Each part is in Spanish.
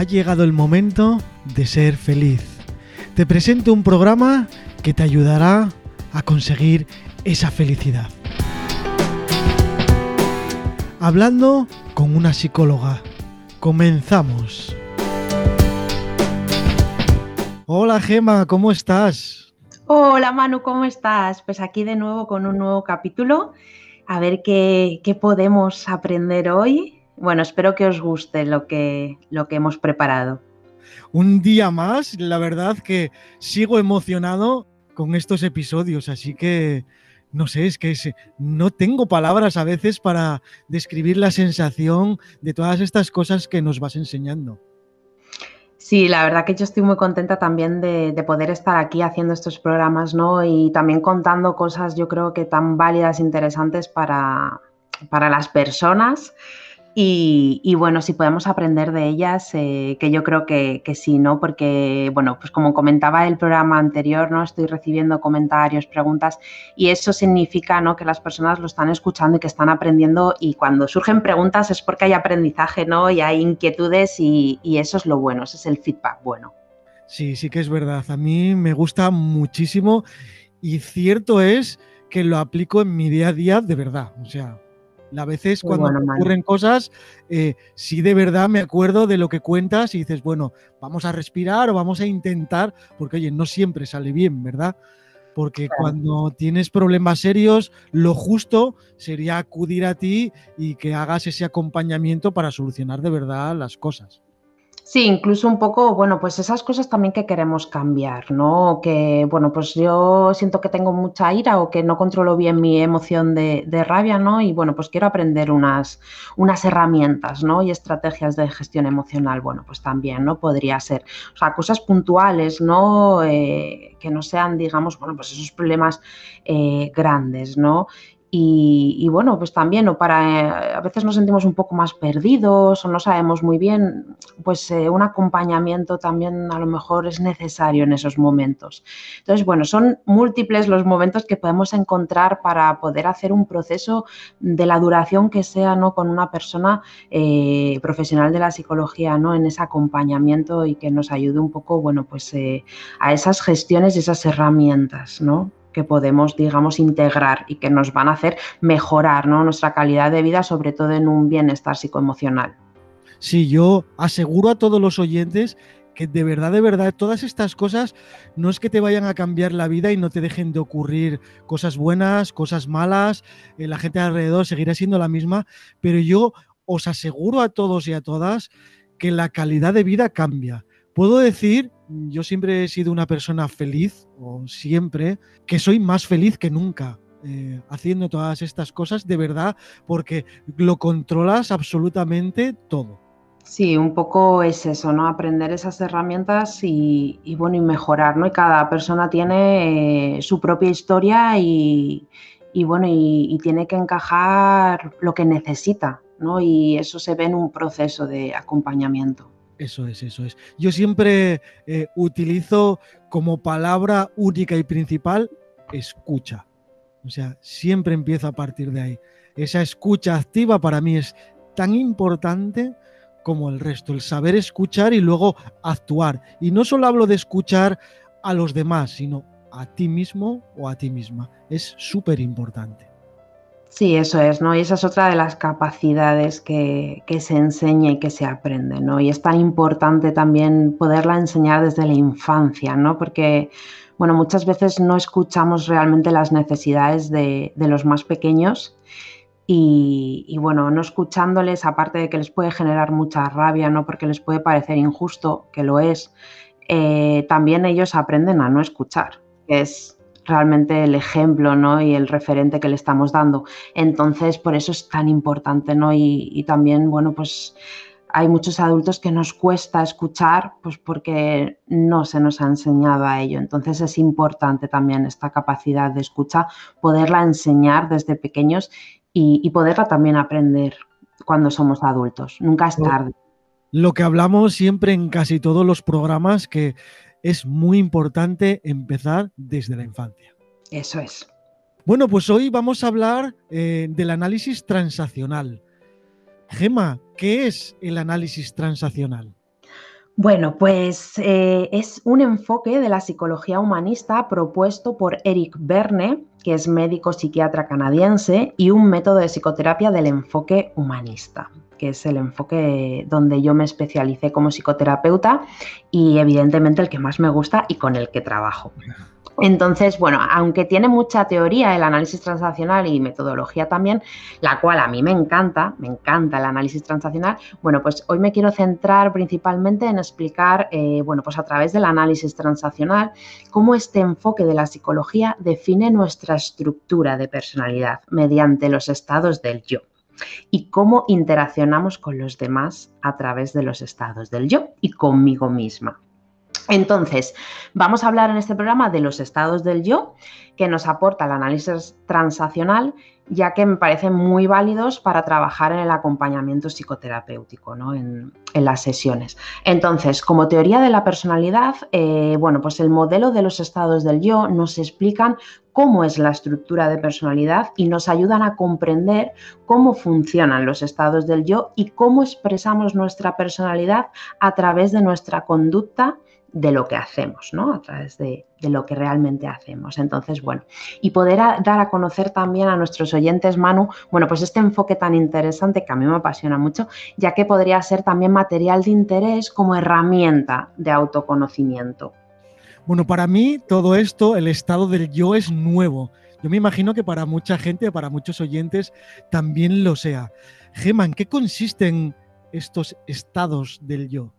ha llegado el momento de ser feliz. Te presento un programa que te ayudará a conseguir esa felicidad. Hablando con una psicóloga. Comenzamos. Hola Gema, ¿cómo estás? Hola Manu, ¿cómo estás? Pues aquí de nuevo con un nuevo capítulo. A ver qué, qué podemos aprender hoy bueno, espero que os guste lo que, lo que hemos preparado. Un día más, la verdad que sigo emocionado con estos episodios, así que no sé, es que no tengo palabras a veces para describir la sensación de todas estas cosas que nos vas enseñando. Sí, la verdad que yo estoy muy contenta también de, de, poder estar aquí haciendo estos programas, ¿no? Y también contando cosas, yo creo que tan válidas, interesantes para, para las personas y, bueno, si podemos aprender de ellas, eh, que yo creo que, sí, ¿no? Porque, bueno, pues como comentaba el programa anterior, ¿no? Estoy recibiendo comentarios, preguntas, y eso significa, ¿no? Que las personas lo están escuchando y que están aprendiendo, y cuando surgen preguntas es porque hay aprendizaje, ¿no? Y hay inquietudes, y, y eso es lo bueno, ese es el feedback bueno. Sí, sí que es verdad. A mí me gusta muchísimo, y cierto es que lo aplico en mi día a día de verdad. O sea, a veces cuando ocurren cosas, eh, sí de verdad me acuerdo de lo que cuentas y dices, bueno, vamos a respirar o vamos a intentar, porque oye, no siempre sale bien, ¿verdad? Porque cuando tienes problemas serios, lo justo sería acudir a ti y que hagas ese acompañamiento para solucionar de verdad las cosas. Sí, incluso un poco, bueno, pues esas cosas también que queremos cambiar, ¿no? Que, bueno, pues yo siento que tengo mucha ira o que no controlo bien mi emoción de, rabia, ¿no? Y bueno, pues quiero aprender unas, unas herramientas, ¿no? Y estrategias de gestión emocional, bueno, pues también, ¿no? Podría ser, o sea, cosas puntuales, ¿no? Eh, que no sean, digamos, bueno, pues esos problemas eh, grandes, ¿no? Y, bueno, pues también, o para, eh, a veces nos sentimos un poco más perdidos o no sabemos muy bien, pues eh, un acompañamiento también a lo mejor es necesario en esos momentos. Entonces, bueno, son múltiples los momentos que podemos encontrar para poder hacer un proceso de la duración que sea, ¿no? Con una persona eh, profesional de la psicología, ¿no? En ese acompañamiento y que nos ayude un poco, bueno, pues a esas gestiones y esas herramientas, ¿no? Que podemos, digamos, integrar y que nos van a hacer mejorar nuestra calidad de vida, sobre todo en un bienestar psicoemocional. Sí, yo aseguro a todos los oyentes que de verdad, de verdad, todas estas cosas no es que te vayan a cambiar la vida y no te dejen de ocurrir cosas buenas, cosas malas, eh, la gente alrededor seguirá siendo la misma, pero yo os aseguro a todos y a todas que la calidad de vida cambia. Puedo decir yo siempre he sido una persona feliz, o siempre, que soy más feliz que nunca. Eh, haciendo todas estas cosas de verdad porque lo controlas absolutamente todo. Sí, un poco es eso, ¿no? Aprender esas herramientas y, bueno, y mejorar, ¿no? Y cada persona tiene eh, su propia historia y, bueno, y, tiene que encajar lo que necesita, ¿no? Y eso se ve en un proceso de acompañamiento. Eso es, eso es. Yo siempre eh, utilizo como palabra única y principal escucha. O sea, siempre empiezo a partir de ahí. Esa escucha activa para mí es tan importante como el resto, el saber escuchar y luego actuar. Y no solo hablo de escuchar a los demás, sino a ti mismo o a ti misma. Es súper importante. Sí, eso es, ¿no? Y esa es otra de las capacidades que, se enseña y que se aprende, ¿no? Y es tan importante también poderla enseñar desde la infancia, ¿no? Porque, bueno, muchas veces no escuchamos realmente las necesidades de, los más pequeños y, bueno, no escuchándoles, aparte de que les puede generar mucha rabia, ¿no? Porque les puede parecer injusto, que lo es, eh, también ellos aprenden a no escuchar, que es realmente el ejemplo ¿no? y el referente que le estamos dando. Entonces, por eso es tan importante, ¿no? Y, también, bueno, pues hay muchos adultos que nos cuesta escuchar, pues porque no se nos ha enseñado a ello. Entonces es importante también esta capacidad de escucha, poderla enseñar desde pequeños y, y poderla también aprender cuando somos adultos. Nunca es tarde. Lo que hablamos siempre en casi todos los programas, que es muy importante empezar desde la infancia. Eso es. Bueno, pues hoy vamos a hablar eh, del análisis transaccional. Gema, ¿qué es el análisis transaccional? Bueno, pues eh, es un enfoque de la psicología humanista propuesto por Eric Berne, que es médico psiquiatra canadiense, y un método de psicoterapia del enfoque humanista, que es el enfoque donde yo me especialicé como psicoterapeuta y evidentemente el que más me gusta y con el que trabajo. Entonces, bueno, aunque tiene mucha teoría el análisis transaccional y metodología también, la cual a mí me encanta, me encanta el análisis transaccional, bueno, pues hoy me quiero centrar principalmente en explicar, eh, bueno, pues a través del análisis transaccional, cómo este enfoque de la psicología define nuestra estructura de personalidad mediante los estados del yo y cómo interaccionamos con los demás a través de los estados del yo y conmigo misma. Entonces, vamos a hablar en este programa de los estados del yo que nos aporta el análisis transaccional, ya que me parecen muy válidos para trabajar en el acompañamiento psicoterapéutico, ¿no? en, las sesiones. Entonces, como teoría de la personalidad, eh, bueno, pues el modelo de los estados del yo nos explican cómo es la estructura de personalidad y nos ayudan a comprender cómo funcionan los estados del yo y cómo expresamos nuestra personalidad a través de nuestra conducta de lo que hacemos, ¿no? A través de, lo que realmente hacemos. Entonces, bueno, y poder dar a conocer también a nuestros oyentes, Manu, bueno, pues este enfoque tan interesante que a mí me apasiona mucho, ya que podría ser también material de interés como herramienta de autoconocimiento. Bueno, para mí todo esto, el estado del yo es nuevo. Yo me imagino que para mucha gente, para muchos oyentes, también lo sea. Geman, ¿qué consisten estos estados del yo?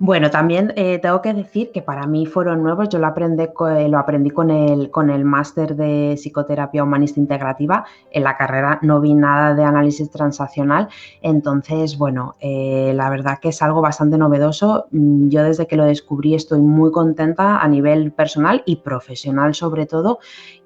Bueno, también eh, tengo que decir que para mí fueron nuevos. Yo lo aprendí, eh, lo aprendí con el, con el máster de psicoterapia humanista integrativa. En la carrera no vi nada de análisis transaccional. Entonces, bueno, eh, la verdad que es algo bastante novedoso. Mm, yo desde que lo descubrí estoy muy contenta a nivel personal y profesional sobre todo.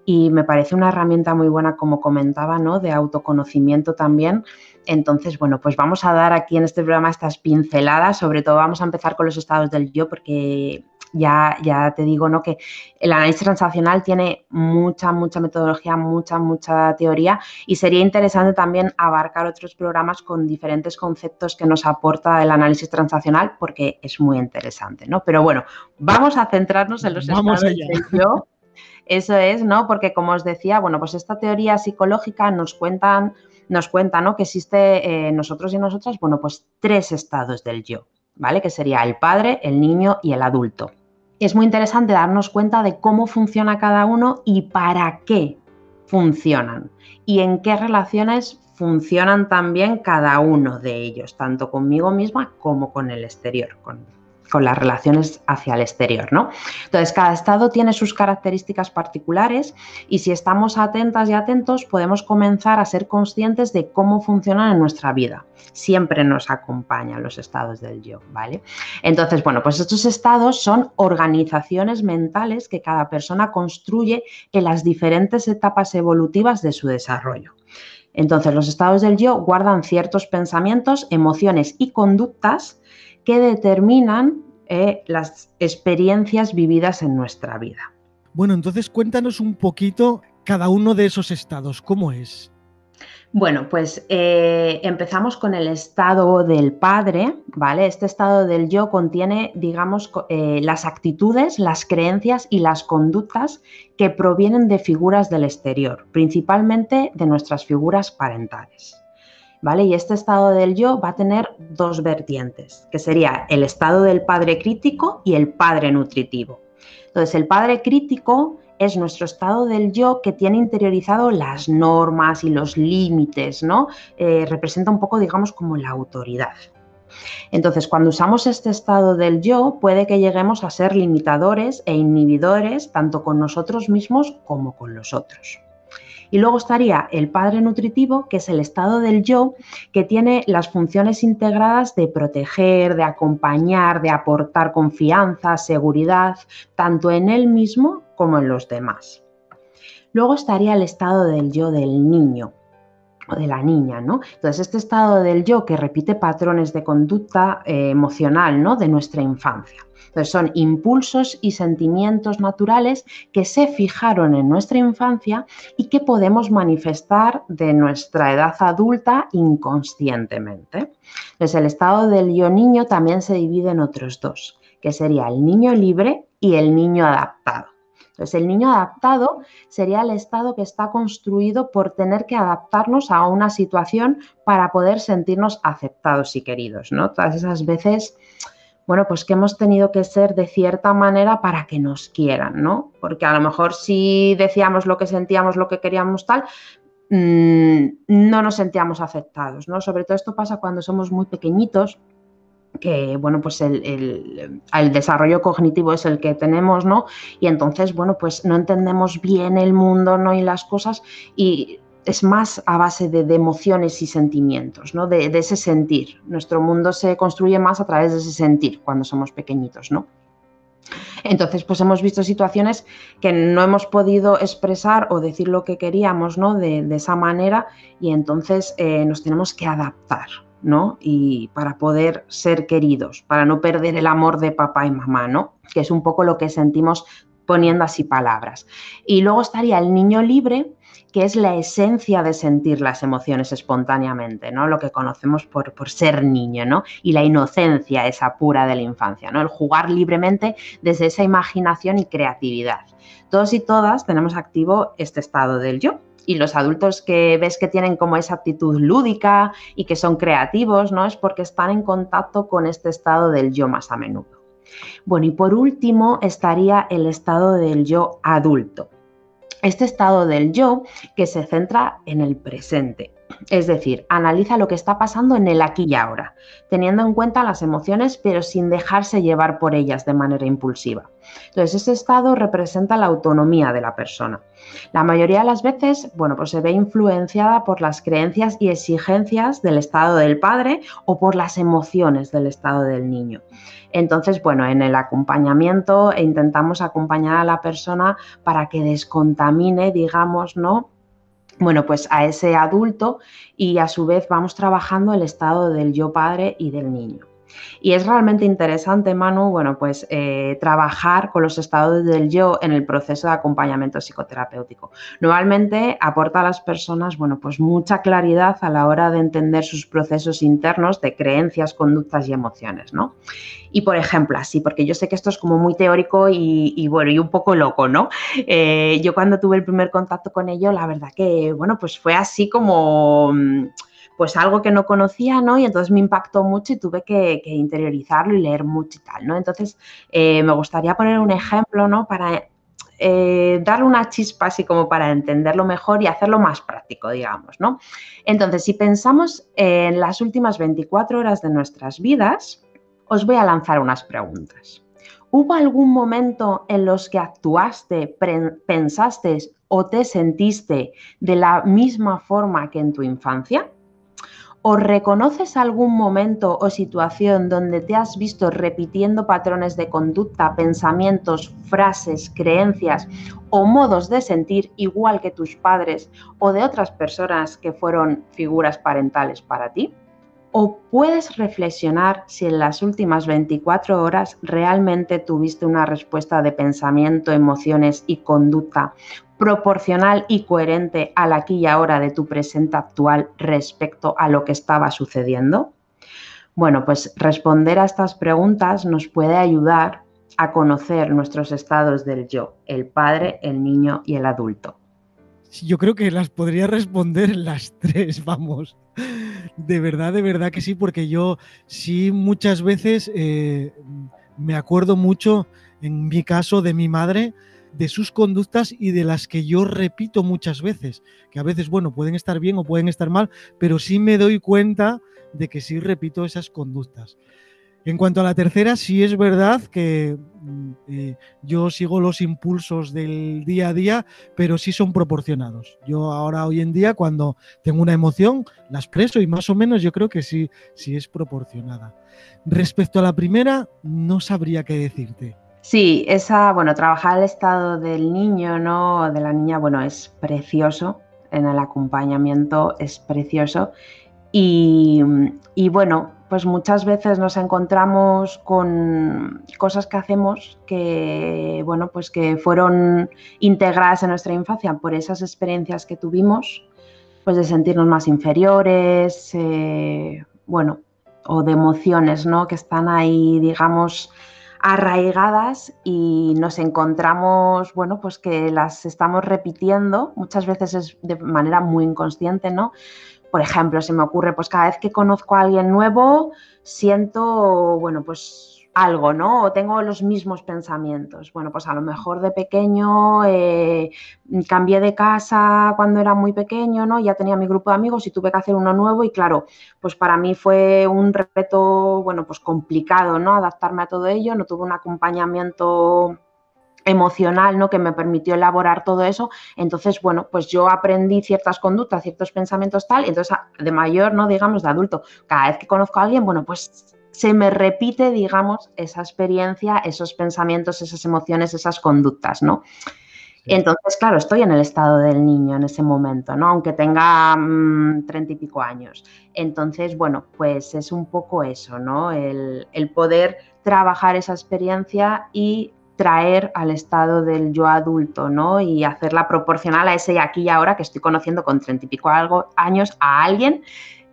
Y me parece una herramienta muy buena, como comentaba, ¿no? De autoconocimiento también entonces, bueno, pues vamos a dar aquí en este programa estas pinceladas, sobre todo vamos a empezar con los estados del yo, porque ya, ya te digo, ¿no? Que el análisis transaccional tiene mucha, mucha metodología, mucha, mucha teoría y sería interesante también abarcar otros programas con diferentes conceptos que nos aporta el análisis transaccional porque es muy interesante, ¿no? Pero bueno, vamos a centrarnos en los estados del yo. Eso es, ¿no? Porque como os decía, bueno, pues esta teoría psicológica nos cuentan nos cuenta ¿no? que existe eh, nosotros y nosotras, bueno, pues tres estados del yo, ¿vale? Que sería el padre, el niño y el adulto. Es muy interesante darnos cuenta de cómo funciona cada uno y para qué funcionan y en qué relaciones funcionan también cada uno de ellos, tanto conmigo misma como con el exterior, con las relaciones hacia el exterior, ¿no? Entonces, cada estado tiene sus características particulares y si estamos atentas y atentos, podemos comenzar a ser conscientes de cómo funcionan en nuestra vida. Siempre nos acompañan los estados del yo, ¿vale? Entonces, bueno, pues estos estados son organizaciones mentales que cada persona construye en las diferentes etapas evolutivas de su desarrollo. Entonces, los estados del yo guardan ciertos pensamientos, emociones y conductas que determinan eh, las experiencias vividas en nuestra vida. Bueno, entonces cuéntanos un poquito cada uno de esos estados, ¿cómo es? Bueno, pues eh, empezamos con el estado del padre, ¿vale? Este estado del yo contiene, digamos, eh, las actitudes, las creencias y las conductas que provienen de figuras del exterior, principalmente de nuestras figuras parentales. ¿Vale? Y este estado del yo va a tener dos vertientes, que sería el estado del padre crítico y el padre nutritivo. Entonces, el padre crítico es nuestro estado del yo que tiene interiorizado las normas y los límites, ¿no? Eh, representa un poco, digamos, como la autoridad. Entonces, cuando usamos este estado del yo, puede que lleguemos a ser limitadores e inhibidores tanto con nosotros mismos como con los otros. Y luego estaría el padre nutritivo, que es el estado del yo, que tiene las funciones integradas de proteger, de acompañar, de aportar confianza, seguridad, tanto en él mismo como en los demás. Luego estaría el estado del yo del niño, o de la niña, ¿no? Entonces, este estado del yo que repite patrones de conducta eh, emocional, ¿no? De nuestra infancia. Entonces, son impulsos y sentimientos naturales que se fijaron en nuestra infancia y que podemos manifestar de nuestra edad adulta inconscientemente. Entonces, el estado del yo niño también se divide en otros dos, que sería el niño libre y el niño adaptado. Entonces, el niño adaptado sería el estado que está construido por tener que adaptarnos a una situación para poder sentirnos aceptados y queridos, ¿no? Todas esas veces, bueno, pues que hemos tenido que ser de cierta manera para que nos quieran, ¿no? Porque a lo mejor si decíamos lo que sentíamos, lo que queríamos tal, mm, no nos sentíamos aceptados, ¿no? Sobre todo esto pasa cuando somos muy pequeñitos que bueno, pues el, desarrollo cognitivo es el que tenemos, ¿no? Y entonces, bueno, pues no entendemos bien el mundo, ¿no? Y las cosas, y es más a base de, emociones y sentimientos, ¿no? De, de, ese sentir. Nuestro mundo se construye más a través de ese sentir cuando somos pequeñitos, ¿no? Entonces, pues hemos visto situaciones que no hemos podido expresar o decir lo que queríamos, ¿no? De, esa manera y entonces eh, nos tenemos que adaptar, ¿no? Y para poder ser queridos, para no perder el amor de papá y mamá, ¿no? Que es un poco lo que sentimos poniendo así palabras. Y luego estaría el niño libre, que es la esencia de sentir las emociones espontáneamente, ¿no? Lo que conocemos por, por, ser niño, ¿no? Y la inocencia esa pura de la infancia, ¿no? El jugar libremente desde esa imaginación y creatividad. Todos y todas tenemos activo este estado del yo, y los adultos que ves que tienen como esa actitud lúdica y que son creativos, ¿no? Es porque están en contacto con este estado del yo más a menudo. Bueno, y por último estaría el estado del yo adulto. Este estado del yo que se centra en el presente, es decir, analiza lo que está pasando en el aquí y ahora, teniendo en cuenta las emociones pero sin dejarse llevar por ellas de manera impulsiva. Entonces, ese estado representa la autonomía de la persona. La mayoría de las veces, bueno, pues se ve influenciada por las creencias y exigencias del estado del padre o por las emociones del estado del niño. Entonces, bueno, en el acompañamiento intentamos acompañar a la persona para que descontamine, digamos, ¿no? Bueno, pues a ese adulto y a su vez vamos trabajando el estado del yo padre y del niño. Y es realmente interesante, Manu, bueno, pues eh, trabajar con los estados del yo en el proceso de acompañamiento psicoterapéutico. Normalmente aporta a las personas, bueno, pues mucha claridad a la hora de entender sus procesos internos de creencias, conductas y emociones, ¿no? Y por ejemplo, así, porque yo sé que esto es como muy teórico y, bueno, y un poco loco, ¿no? Eh, yo cuando tuve el primer contacto con ello, la verdad que, bueno, pues fue así como mm, pues algo que no conocía, ¿no? Y entonces me impactó mucho y tuve que, interiorizarlo y leer mucho y tal, ¿no? Entonces, eh, me gustaría poner un ejemplo, ¿no? Para eh, darle una chispa así como para entenderlo mejor y hacerlo más práctico, digamos, ¿no? Entonces, si pensamos en las últimas 24 horas de nuestras vidas, os voy a lanzar unas preguntas. ¿Hubo algún momento en los que actuaste, pensaste o te sentiste de la misma forma que en tu infancia? ¿O reconoces algún momento o situación donde te has visto repitiendo patrones de conducta, pensamientos, frases, creencias o modos de sentir igual que tus padres o de otras personas que fueron figuras parentales para ti? ¿O puedes reflexionar si en las últimas 24 horas realmente tuviste una respuesta de pensamiento, emociones y conducta proporcional y coherente al aquí y ahora de tu presente actual respecto a lo que estaba sucediendo? Bueno, pues responder a estas preguntas nos puede ayudar a conocer nuestros estados del yo, el padre, el niño y el adulto. Yo creo que las podría responder las tres, vamos. De verdad, de verdad que sí, porque yo sí muchas veces eh, me acuerdo mucho, en mi caso, de mi madre, de sus conductas y de las que yo repito muchas veces, que a veces, bueno, pueden estar bien o pueden estar mal, pero sí me doy cuenta de que sí repito esas conductas. En cuanto a la tercera, sí es verdad que mm, eh, yo sigo los impulsos del día a día, pero sí son proporcionados. Yo ahora, hoy en día, cuando tengo una emoción, la expreso y más o menos yo creo que sí, sí es proporcionada. Respecto a la primera, no sabría qué decirte. Sí, esa, bueno, trabajar el estado del niño, ¿no? De la niña, bueno, es precioso. en el acompañamiento es precioso. Y, bueno, pues muchas veces nos encontramos con cosas que hacemos que, bueno, pues que fueron integradas en nuestra infancia por esas experiencias que tuvimos, pues de sentirnos más inferiores, eh, bueno, o de emociones, ¿no? Que están ahí, digamos, arraigadas y nos encontramos, bueno, pues que las estamos repitiendo, muchas veces es de manera muy inconsciente, ¿no? Por ejemplo, se me ocurre, pues cada vez que conozco a alguien nuevo, siento, bueno, pues algo, ¿no? O tengo los mismos pensamientos. Bueno, pues a lo mejor de pequeño eh, cambié de casa cuando era muy pequeño, ¿no? Ya tenía mi grupo de amigos y tuve que hacer uno nuevo y claro, pues para mí fue un reto, bueno, pues complicado, ¿no? Adaptarme a todo ello, no tuve un acompañamiento emocional, ¿no? Que me permitió elaborar todo eso. Entonces, bueno, pues yo aprendí ciertas conductas, ciertos pensamientos tal, y entonces de mayor, ¿no? Digamos, de adulto, cada vez que conozco a alguien, bueno, pues se me repite, digamos, esa experiencia, esos pensamientos, esas emociones, esas conductas, ¿no? Entonces, claro, estoy en el estado del niño en ese momento, ¿no? Aunque tenga mm, treinta y pico años. Entonces, bueno, pues es un poco eso, ¿no? El, el poder trabajar esa experiencia y traer al estado del yo adulto, ¿no? Y hacerla proporcional a ese aquí y ahora que estoy conociendo con treinta y pico años a alguien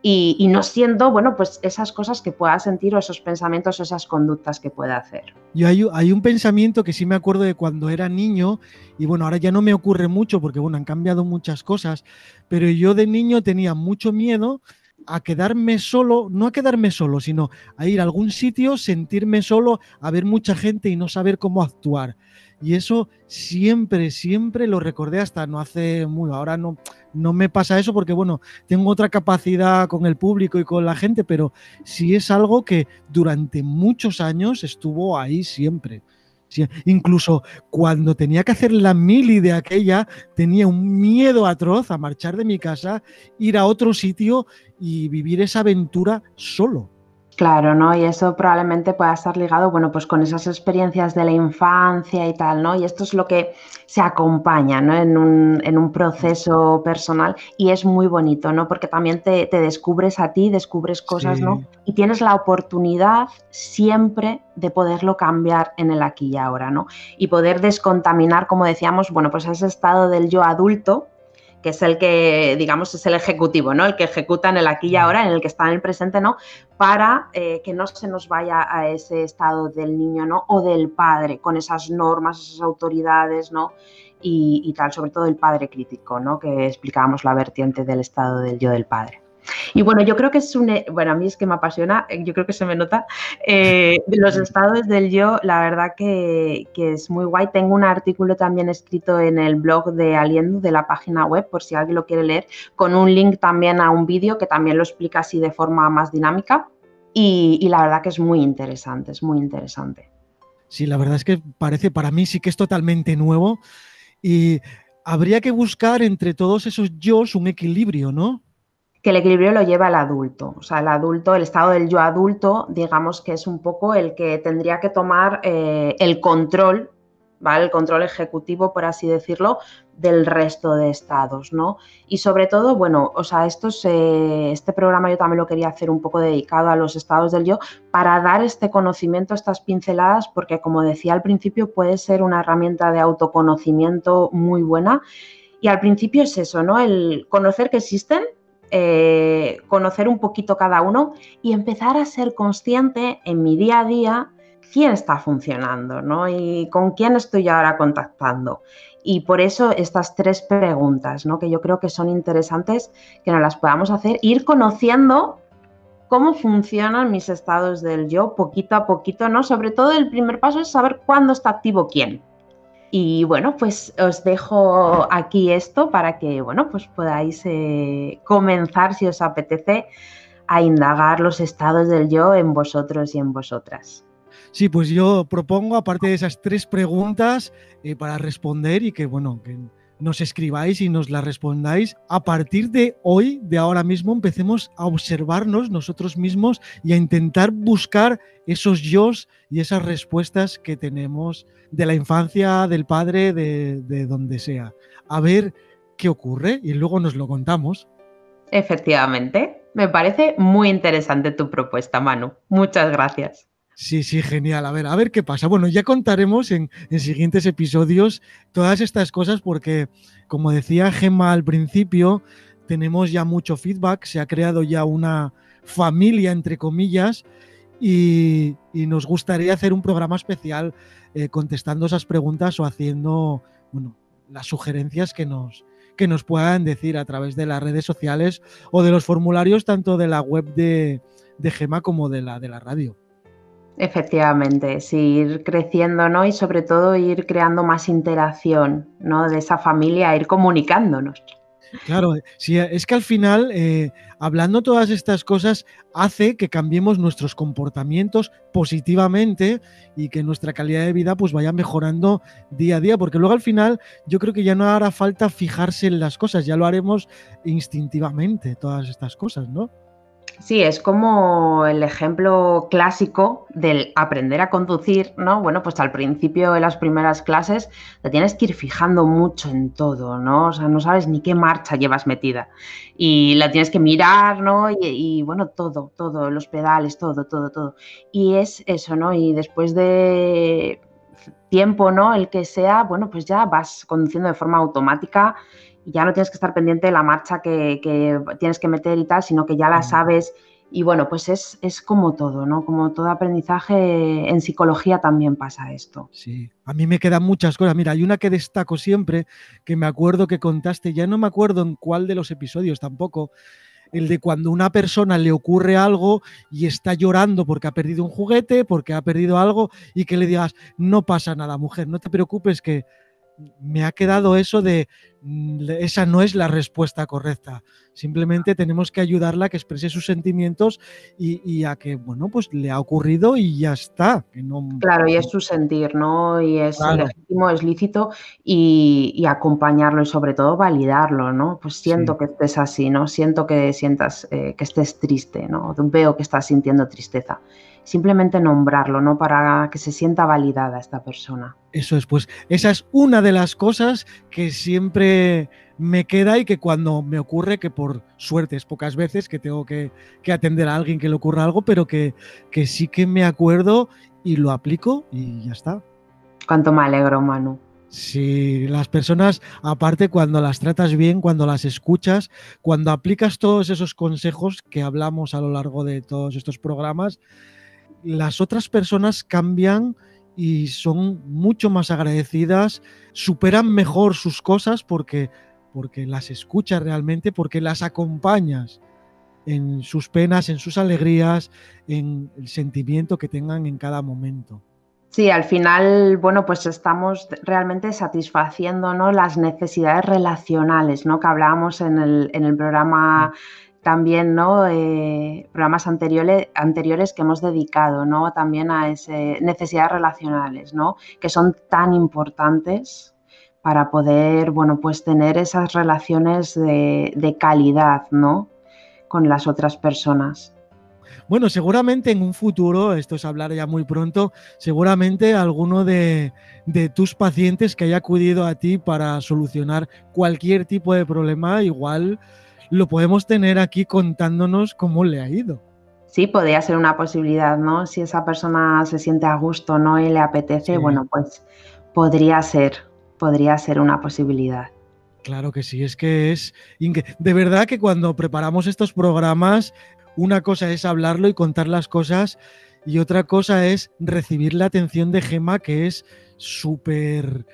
y, no siendo, bueno, pues esas cosas que pueda sentir o esos pensamientos o esas conductas que pueda hacer. Yo hay, hay, un pensamiento que sí me acuerdo de cuando era niño y bueno, ahora ya no me ocurre mucho porque bueno, han cambiado muchas cosas, pero yo de niño tenía mucho miedo a quedarme solo, no a quedarme solo, sino a ir a algún sitio, sentirme solo, a ver mucha gente y no saber cómo actuar. Y eso siempre, siempre lo recordé hasta no hace muy, ahora no, no me pasa eso porque, bueno, tengo otra capacidad con el público y con la gente, pero sí es algo que durante muchos años estuvo ahí siempre. Incluso cuando tenía que hacer la mili de aquella, tenía un miedo atroz a marchar de mi casa, ir a otro sitio y vivir esa aventura solo. Claro, ¿no? Y eso probablemente pueda estar ligado, bueno, pues con esas experiencias de la infancia y tal, ¿no? Y esto es lo que se acompaña, ¿no? En un, en un proceso personal y es muy bonito, ¿no? Porque también te, descubres a ti, descubres cosas, ¿no? Y tienes la oportunidad siempre de poderlo cambiar en el aquí y ahora, ¿no? Y poder descontaminar, como decíamos, bueno, pues ese estado del yo adulto, que es el que, digamos, es el ejecutivo, ¿no? El que ejecuta en el aquí y ahora, en el que está en el presente, ¿no? Para eh, que no se nos vaya a ese estado del niño, ¿no? O del padre, con esas normas, esas autoridades, ¿no? Y, y tal, sobre todo el padre crítico, ¿no? Que explicábamos la vertiente del estado del yo del padre. Y bueno, yo creo que es un, bueno, a mí es que me apasiona, eh, yo creo que se me nota, eh, los estados del yo, la verdad que, es muy guay. Tengo un artículo también escrito en el blog de Aliendo, de la página web, por si alguien lo quiere leer, con un link también a un vídeo que también lo explica así de forma más dinámica. Y, y la verdad que es muy interesante, es muy interesante. Sí, la verdad es que parece, para mí sí que es totalmente nuevo y habría que buscar entre todos esos yo un equilibrio, ¿no? Que el equilibrio lo lleva el adulto. O sea, el adulto, el estado del yo adulto, digamos que es un poco el que tendría que tomar eh, el control, ¿vale? El control ejecutivo, por así decirlo, del resto de estados, ¿no? Y sobre todo, bueno, o sea, esto este programa yo también lo quería hacer un poco dedicado a los estados del yo para dar este conocimiento, estas pinceladas, porque como decía al principio, puede ser una herramienta de autoconocimiento muy buena. Y al principio es eso, ¿no? El conocer que existen, eh, conocer un poquito cada uno y empezar a ser consciente en mi día a día quién está funcionando, ¿no? Y con quién estoy ahora contactando. Y por eso estas tres preguntas, ¿no? Que yo creo que son interesantes que nos las podamos hacer, ir conociendo cómo funcionan mis estados del yo poquito a poquito, ¿no? Sobre todo el primer paso es saber cuándo está activo quién. Y bueno, pues os dejo aquí esto para que, bueno, pues podáis eh, comenzar, si os apetece, a indagar los estados del yo en vosotros y en vosotras. Sí, pues yo propongo, aparte de esas tres preguntas, eh, para responder y que, bueno, que nos escribáis y nos las respondáis. A partir de hoy, de ahora mismo, empecemos a observarnos nosotros mismos y a intentar buscar esos yo y esas respuestas que tenemos de la infancia, del padre, de, donde sea. A ver qué ocurre y luego nos lo contamos. Efectivamente, me parece muy interesante tu propuesta, Manu. Muchas gracias. Sí, sí, genial. A ver, a ver qué pasa. Bueno, ya contaremos en, en, siguientes episodios todas estas cosas porque, como decía Gemma al principio, tenemos ya mucho feedback, se ha creado ya una familia, entre comillas, y, y nos gustaría hacer un programa especial eh, contestando esas preguntas o haciendo, bueno, las sugerencias que nos, que nos puedan decir a través de las redes sociales o de los formularios tanto de la web de, de Gema como de la, de la radio. Efectivamente, sí, ir creciendo, ¿no? Y sobre todo ir creando más interacción, ¿no? De esa familia, ir comunicándonos. Claro, sí, es que al final, eh, hablando todas estas cosas, hace que cambiemos nuestros comportamientos positivamente y que nuestra calidad de vida pues vaya mejorando día a día, porque luego al final yo creo que ya no hará falta fijarse en las cosas, ya lo haremos instintivamente, todas estas cosas, ¿no? Sí, es como el ejemplo clásico del aprender a conducir, ¿no? Bueno, pues al principio de las primeras clases te tienes que ir fijando mucho en todo, ¿no? O sea, no sabes ni qué marcha llevas metida y la tienes que mirar, ¿no? Y, y bueno, todo, todo, los pedales, todo, todo, todo. Y es eso, ¿no? Y después de tiempo, ¿no? El que sea, bueno, pues ya vas conduciendo de forma automática ya no tienes que estar pendiente de la marcha que, que tienes que meter y tal, sino que ya la sabes. Y bueno, pues es, es, como todo, ¿no? Como todo aprendizaje, en psicología también pasa esto. Sí, a mí me quedan muchas cosas. Mira, hay una que destaco siempre, que me acuerdo que contaste, ya no me acuerdo en cuál de los episodios tampoco, el de cuando una persona le ocurre algo y está llorando porque ha perdido un juguete, porque ha perdido algo, y que le digas, no pasa nada, mujer, no te preocupes que me ha quedado eso de mm, esa no es la respuesta correcta. Simplemente tenemos que ayudarla a que exprese sus sentimientos y, a que, bueno, pues le ha ocurrido y ya está. Que no... Claro, y es su sentir, ¿no? Y es claro. legítimo, es lícito y, y, acompañarlo y sobre todo validarlo, ¿no? Pues siento sí. que estés así, ¿no? Siento que sientas eh, que estés triste, ¿no? Veo que estás sintiendo tristeza simplemente nombrarlo, ¿no? Para que se sienta validada esta persona. Eso es, pues esa es una de las cosas que siempre me queda y que cuando me ocurre, que por suerte es pocas veces que tengo que, que atender a alguien que le ocurra algo, pero que, que, sí que me acuerdo y lo aplico y ya está. Cuánto me alegro, Manu. Sí, las personas, aparte cuando las tratas bien, cuando las escuchas, cuando aplicas todos esos consejos que hablamos a lo largo de todos estos programas, las otras personas cambian y son mucho más agradecidas, superan mejor sus cosas porque, porque las escuchas realmente, porque las acompañas en sus penas, en sus alegrías, en el sentimiento que tengan en cada momento. Sí, al final, bueno, pues estamos realmente satisfaciendo ¿no? las necesidades relacionales, ¿no? Que hablábamos en el, en el programa también ¿no? Eh, programas anteriores, anteriores que hemos dedicado ¿no? también a ese, necesidades relacionales, ¿no? que son tan importantes para poder bueno, pues tener esas relaciones de, de calidad ¿no? con las otras personas. Bueno, seguramente en un futuro, esto es hablar ya muy pronto, seguramente alguno de, de, tus pacientes que haya acudido a ti para solucionar cualquier tipo de problema, igual lo podemos tener aquí contándonos cómo le ha ido. Sí, podría ser una posibilidad, ¿no? Si esa persona se siente a gusto, ¿no? Y le apetece, sí. bueno, pues podría ser, podría ser una posibilidad. Claro que sí, es que es de verdad que cuando preparamos estos programas, una cosa es hablarlo y contar las cosas y otra cosa es recibir la atención de Gema, que es súper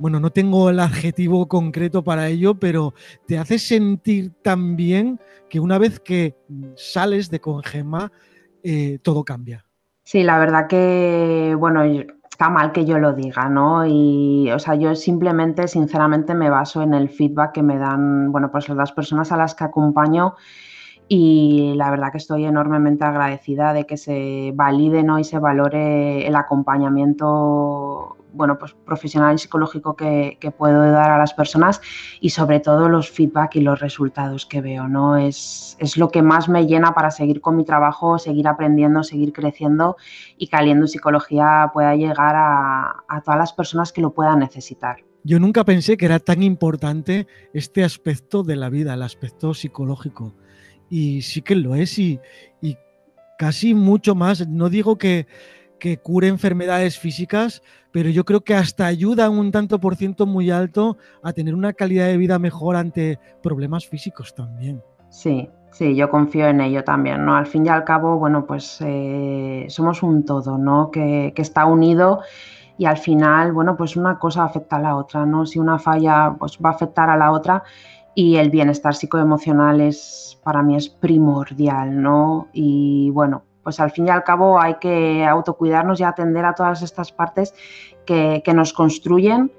bueno, no tengo el adjetivo concreto para ello, pero te hace sentir tan bien que una vez que sales de Congema, eh, todo cambia. Sí, la verdad que, bueno, está mal que yo lo diga, ¿no? Y, o sea, yo simplemente, sinceramente, me baso en el feedback que me dan, bueno, pues las personas a las que acompaño y la verdad que estoy enormemente agradecida de que se valide ¿no? y se valore el acompañamiento bueno, pues profesional y psicológico que, que, puedo dar a las personas y sobre todo los feedback y los resultados que veo, ¿no? Es, es lo que más me llena para seguir con mi trabajo, seguir aprendiendo, seguir creciendo y que Aliendo Psicología pueda llegar a, a todas las personas que lo puedan necesitar. Yo nunca pensé que era tan importante este aspecto de la vida, el aspecto psicológico. Y sí que lo es y, y casi mucho más. No digo que, que cure enfermedades físicas, pero yo creo que hasta ayuda un tanto por ciento muy alto a tener una calidad de vida mejor ante problemas físicos también. Sí, sí, yo confío en ello también, ¿no? Al fin y al cabo, bueno, pues eh, somos un todo, ¿no? Que, que está unido y al final, bueno, pues una cosa afecta a la otra, ¿no? Si una falla, pues va a afectar a la otra y el bienestar psicoemocional es, para mí es primordial, ¿no? Y bueno, pues al fin y al cabo hay que autocuidarnos y atender a todas estas partes que, nos construyen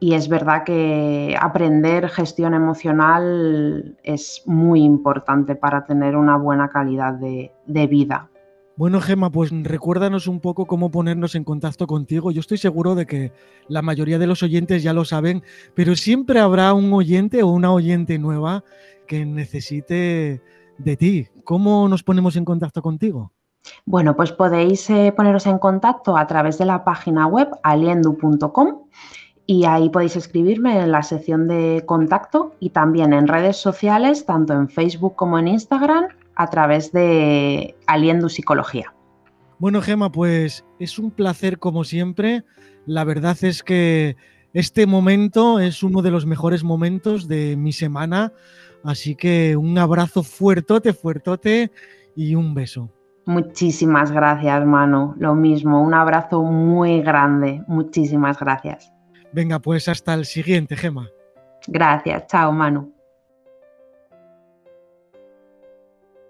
y es verdad que aprender gestión emocional es muy importante para tener una buena calidad de, de vida. Bueno, Gema, pues recuérdanos un poco cómo ponernos en contacto contigo. Yo estoy seguro de que la mayoría de los oyentes ya lo saben, pero siempre habrá un oyente o una oyente nueva que necesite de ti. ¿Cómo nos ponemos en contacto contigo? Bueno, pues podéis eh, poneros en contacto a través de la página web aliendu.com y ahí podéis escribirme en la sección de contacto y también en redes sociales, tanto en Facebook como en Instagram, a través de Aliendo Psicología. Bueno, Gema, pues es un placer como siempre. La verdad es que este momento es uno de los mejores momentos de mi semana. Así que un abrazo fuertote, fuertote y un beso. Muchísimas gracias, Manu. Lo mismo, un abrazo muy grande. Muchísimas gracias. Venga, pues hasta el siguiente, Gema. Gracias, chao, Manu.